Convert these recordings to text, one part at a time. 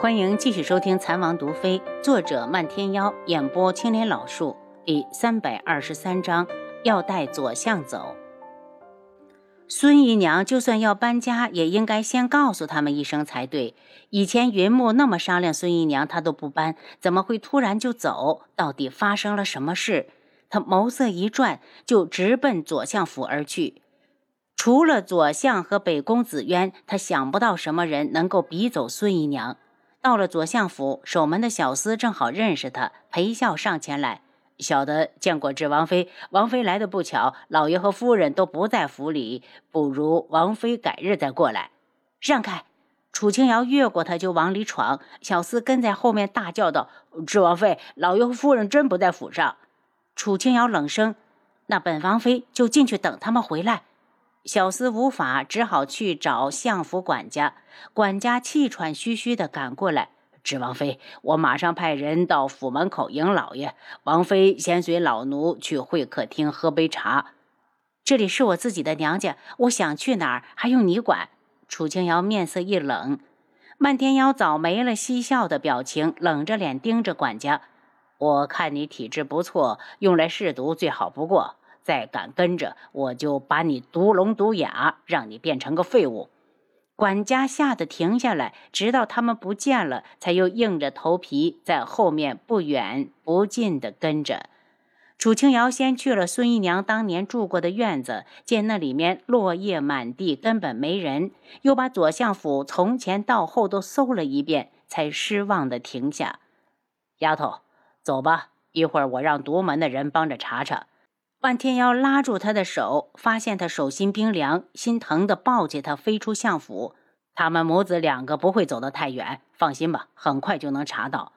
欢迎继续收听《残王毒妃》，作者漫天妖，演播青莲老树，第三百二十三章，要带左相走。孙姨娘就算要搬家，也应该先告诉他们一声才对。以前云木那么商量孙姨娘，她都不搬，怎么会突然就走？到底发生了什么事？他眸色一转，就直奔左相府而去。除了左相和北宫紫渊，他想不到什么人能够逼走孙姨娘。到了左相府，守门的小厮正好认识他，陪笑上前来：“小的见过智王妃，王妃来的不巧，老爷和夫人都不在府里，不如王妃改日再过来。”让开！楚清瑶越过他就往里闯，小厮跟在后面大叫道：“智王妃，老爷和夫人真不在府上。”楚清瑶冷声：“那本王妃就进去等他们回来。”小厮无法，只好去找相府管家。管家气喘吁吁地赶过来：“指王妃，我马上派人到府门口迎老爷。王妃先随老奴去会客厅喝杯茶。这里是我自己的娘家，我想去哪儿还用你管？”楚清瑶面色一冷，漫天妖早没了嬉笑的表情，冷着脸盯着管家：“我看你体质不错，用来试毒最好不过。”再敢跟着，我就把你毒聋毒哑，让你变成个废物！管家吓得停下来，直到他们不见了，才又硬着头皮在后面不远不近地跟着。楚清瑶先去了孙姨娘当年住过的院子，见那里面落叶满地，根本没人，又把左相府从前到后都搜了一遍，才失望地停下。丫头，走吧，一会儿我让独门的人帮着查查。万天妖拉住他的手，发现他手心冰凉，心疼的抱起他飞出相府。他们母子两个不会走得太远，放心吧，很快就能查到。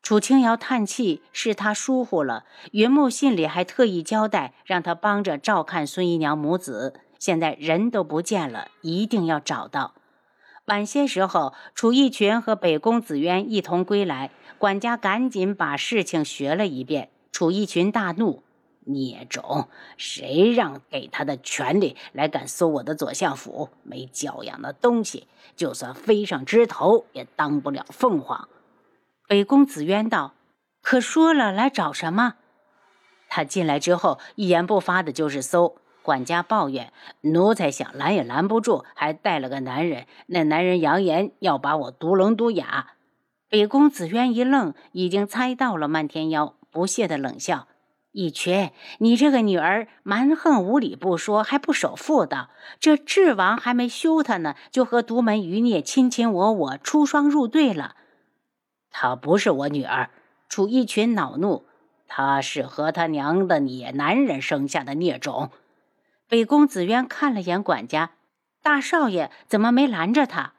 楚清瑶叹气，是他疏忽了。云木信里还特意交代，让他帮着照看孙姨娘母子。现在人都不见了，一定要找到。晚些时候，楚逸群和北宫紫渊一同归来，管家赶紧把事情学了一遍。楚逸群大怒。孽种！谁让给他的权利来敢搜我的左相府？没教养的东西，就算飞上枝头也当不了凤凰。北宫子渊道：“可说了来找什么？”他进来之后一言不发的就是搜。管家抱怨：“奴才想拦也拦不住，还带了个男人。那男人扬言要把我毒聋毒哑。”北宫子渊一愣，已经猜到了漫天妖，不屑的冷笑。一群，你这个女儿蛮横无理不说，还不守妇道。这智王还没休她呢，就和独门余孽卿卿我我，出双入对了。她不是我女儿，楚一群恼怒，她是和他娘的野男人生下的孽种。北宫子渊看了眼管家，大少爷怎么没拦着他？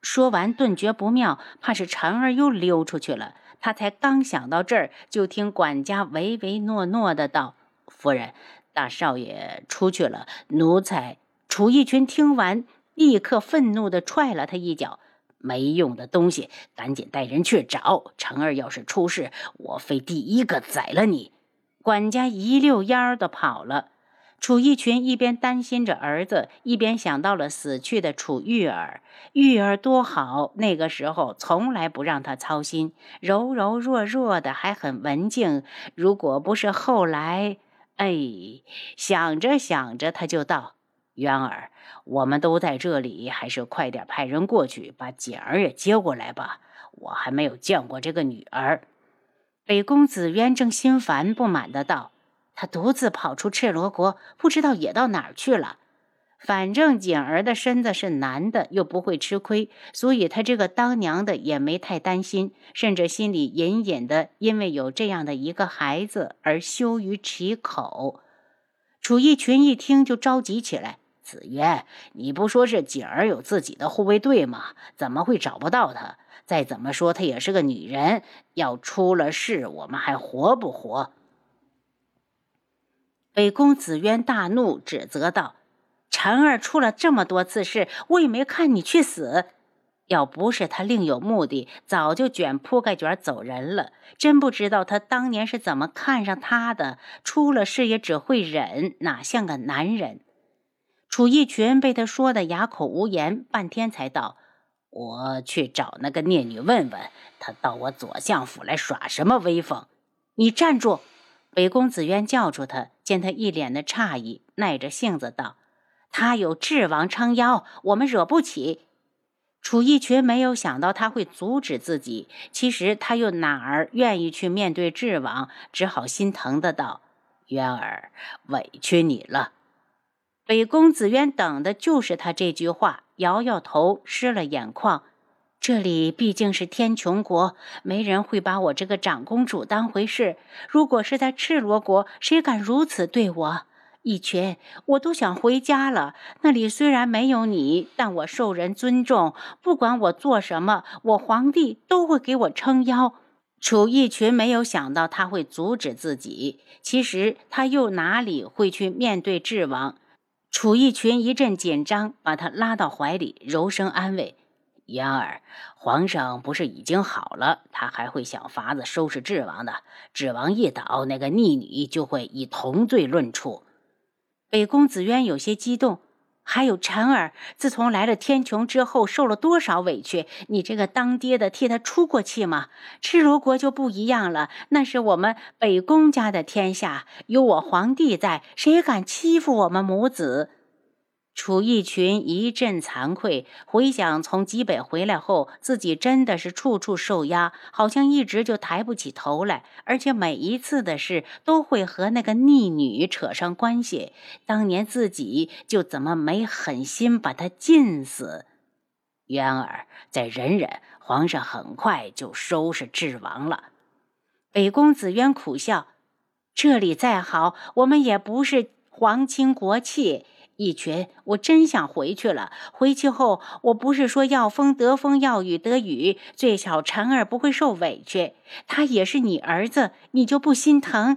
说完，顿觉不妙，怕是婵儿又溜出去了。他才刚想到这儿，就听管家唯唯诺诺的道：“夫人，大少爷出去了。”奴才楚逸群听完，立刻愤怒的踹了他一脚：“没用的东西，赶紧带人去找成儿。要是出事，我非第一个宰了你！”管家一溜烟儿的跑了。楚逸群一边担心着儿子，一边想到了死去的楚玉儿。玉儿多好，那个时候从来不让他操心，柔柔弱弱的，还很文静。如果不是后来，哎，想着想着，他就道：“渊儿，我们都在这里，还是快点派人过去把锦儿也接过来吧。我还没有见过这个女儿。”北宫子渊正心烦不满的道。他独自跑出赤罗国，不知道野到哪儿去了。反正锦儿的身子是男的，又不会吃亏，所以他这个当娘的也没太担心，甚至心里隐隐的因为有这样的一个孩子而羞于启口。楚逸群一听就着急起来：“子渊，你不说是锦儿有自己的护卫队吗？怎么会找不到他？再怎么说，她也是个女人，要出了事，我们还活不活？”北宫子渊大怒，指责道：“婵儿出了这么多次事，我也没看你去死。要不是他另有目的，早就卷铺盖卷走人了。真不知道他当年是怎么看上他的。出了事也只会忍，哪像个男人？”楚逸群被他说的哑口无言，半天才道：“我去找那个孽女问问，她到我左相府来耍什么威风？你站住！北宫子渊叫住他，见他一脸的诧异，耐着性子道：“他有智王撑腰，我们惹不起。”楚逸群没有想到他会阻止自己，其实他又哪儿愿意去面对智王，只好心疼的道：“渊儿，委屈你了。”北宫子渊等的就是他这句话。摇摇头，湿了眼眶。这里毕竟是天穹国，没人会把我这个长公主当回事。如果是在赤罗国，谁敢如此对我？一群，我都想回家了。那里虽然没有你，但我受人尊重。不管我做什么，我皇帝都会给我撑腰。楚逸群没有想到他会阻止自己，其实他又哪里会去面对智王？楚逸群一阵紧张，把他拉到怀里，柔声安慰：“嫣儿，皇上不是已经好了？他还会想法子收拾智王的。智王一倒，那个逆女就会以同罪论处。”北宫子渊有些激动。还有婵儿，自从来了天穹之后，受了多少委屈？你这个当爹的替他出过气吗？赤罗国就不一样了，那是我们北宫家的天下，有我皇帝在，谁敢欺负我们母子？楚义群一阵惭愧，回想从极北回来后，自己真的是处处受压，好像一直就抬不起头来，而且每一次的事都会和那个逆女扯上关系。当年自己就怎么没狠心把她禁死？渊儿，再忍忍，皇上很快就收拾智王了。北宫子渊苦笑：“这里再好，我们也不是皇亲国戚。”一群，我真想回去了。回去后，我不是说要风得风，要雨得雨，最少婵儿不会受委屈。他也是你儿子，你就不心疼？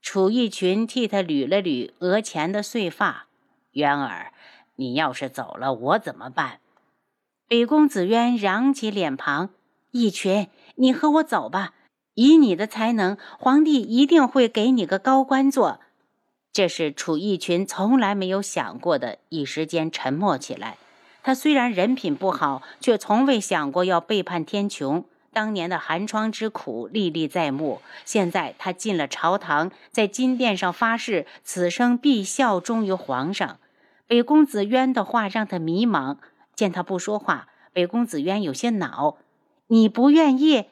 楚逸群替他捋了捋额前的碎发。渊儿，你要是走了，我怎么办？北宫子渊扬起脸庞。逸群，你和我走吧。以你的才能，皇帝一定会给你个高官做。这是楚逸群从来没有想过的。一时间沉默起来。他虽然人品不好，却从未想过要背叛天穹。当年的寒窗之苦历历在目。现在他进了朝堂，在金殿上发誓，此生必效忠于皇上。北宫子渊的话让他迷茫。见他不说话，北宫子渊有些恼：“你不愿意，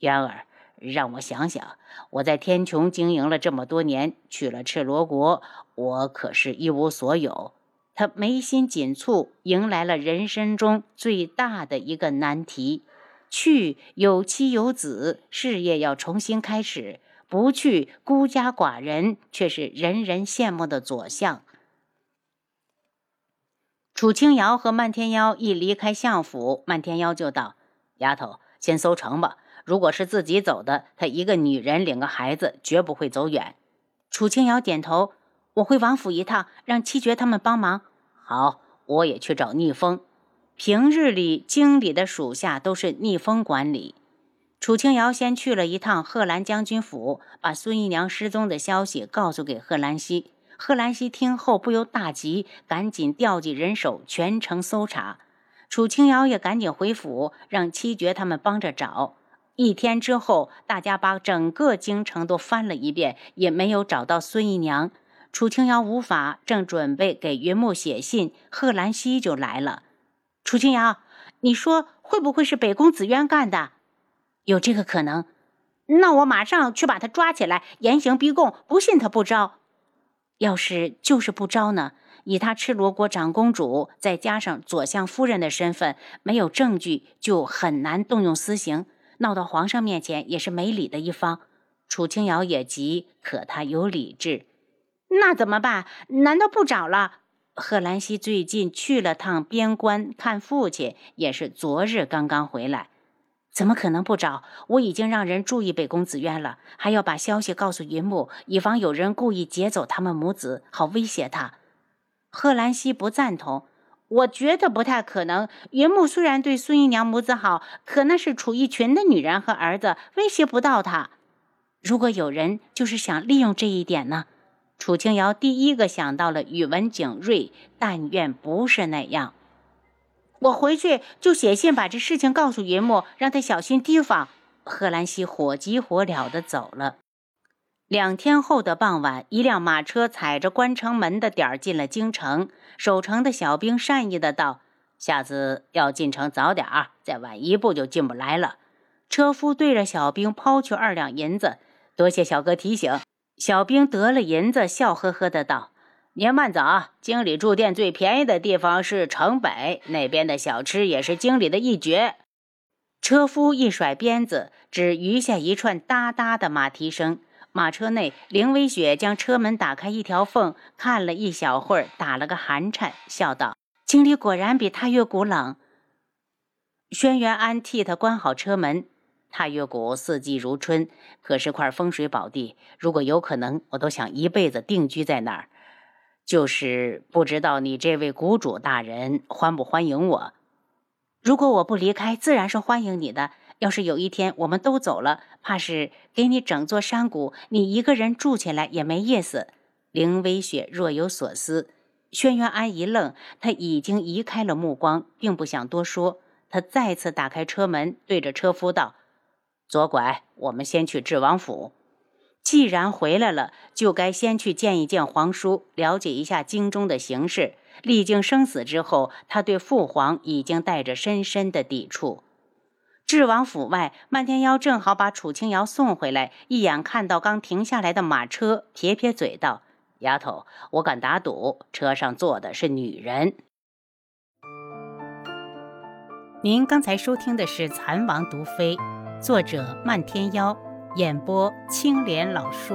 渊儿。”让我想想，我在天穹经营了这么多年，去了赤罗国，我可是一无所有。他眉心紧蹙，迎来了人生中最大的一个难题：去有妻有子，事业要重新开始；不去，孤家寡人，却是人人羡慕的左相。楚清瑶和漫天妖一离开相府，漫天妖就道：“丫头，先搜城吧。”如果是自己走的，她一个女人领个孩子，绝不会走远。楚清瑶点头，我会王府一趟，让七绝他们帮忙。好，我也去找逆风。平日里经理的属下都是逆风管理。楚清瑶先去了一趟贺兰将军府，把孙姨娘失踪的消息告诉给贺兰溪。贺兰溪听后不由大急，赶紧调集人手，全城搜查。楚清瑶也赶紧回府，让七绝他们帮着找。一天之后，大家把整个京城都翻了一遍，也没有找到孙姨娘。楚清瑶无法，正准备给云木写信，贺兰溪就来了。楚清瑶，你说会不会是北宫紫渊干的？有这个可能。那我马上去把他抓起来，严刑逼供，不信他不招。要是就是不招呢？以他赤罗国长公主，再加上左相夫人的身份，没有证据就很难动用私刑。闹到皇上面前也是没理的一方，楚清瑶也急，可他有理智，那怎么办？难道不找了？贺兰溪最近去了趟边关看父亲，也是昨日刚刚回来，怎么可能不找？我已经让人注意北宫子渊了，还要把消息告诉云木，以防有人故意劫走他们母子，好威胁他。贺兰溪不赞同。我觉得不太可能。云木虽然对孙姨娘母子好，可那是楚逸群的女人和儿子，威胁不到她。如果有人就是想利用这一点呢？楚清瑶第一个想到了宇文景睿，但愿不是那样。我回去就写信把这事情告诉云木，让他小心提防。贺兰西火急火燎的走了。两天后的傍晚，一辆马车踩着关城门的点儿进了京城。守城的小兵善意的道：“下次要进城早点儿，再晚一步就进不来了。”车夫对着小兵抛去二两银子：“多谢小哥提醒。”小兵得了银子，笑呵呵的道。您慢走，经理住店最便宜的地方是城北那边的小吃，也是经理的一绝。车夫一甩鞭子，只余下一串哒哒的马蹄声。马车内，凌微雪将车门打开一条缝，看了一小会儿，打了个寒颤，笑道：“京里果然比踏月谷冷。”轩辕安替他关好车门。踏月谷四季如春，可是块风水宝地，如果有可能，我都想一辈子定居在那儿。就是不知道你这位谷主大人欢不欢迎我。如果我不离开，自然是欢迎你的。要是有一天我们都走了，怕是给你整座山谷，你一个人住起来也没意思。凌微雪若有所思，轩辕安一愣，他已经移开了目光，并不想多说。他再次打开车门，对着车夫道：“左拐，我们先去智王府。”既然回来了，就该先去见一见皇叔，了解一下京中的形势。历经生死之后，他对父皇已经带着深深的抵触。智王府外，漫天妖正好把楚清瑶送回来，一眼看到刚停下来的马车，撇撇嘴道：“丫头，我敢打赌，车上坐的是女人。”您刚才收听的是《蚕王毒妃》，作者漫天妖。演播青莲老树。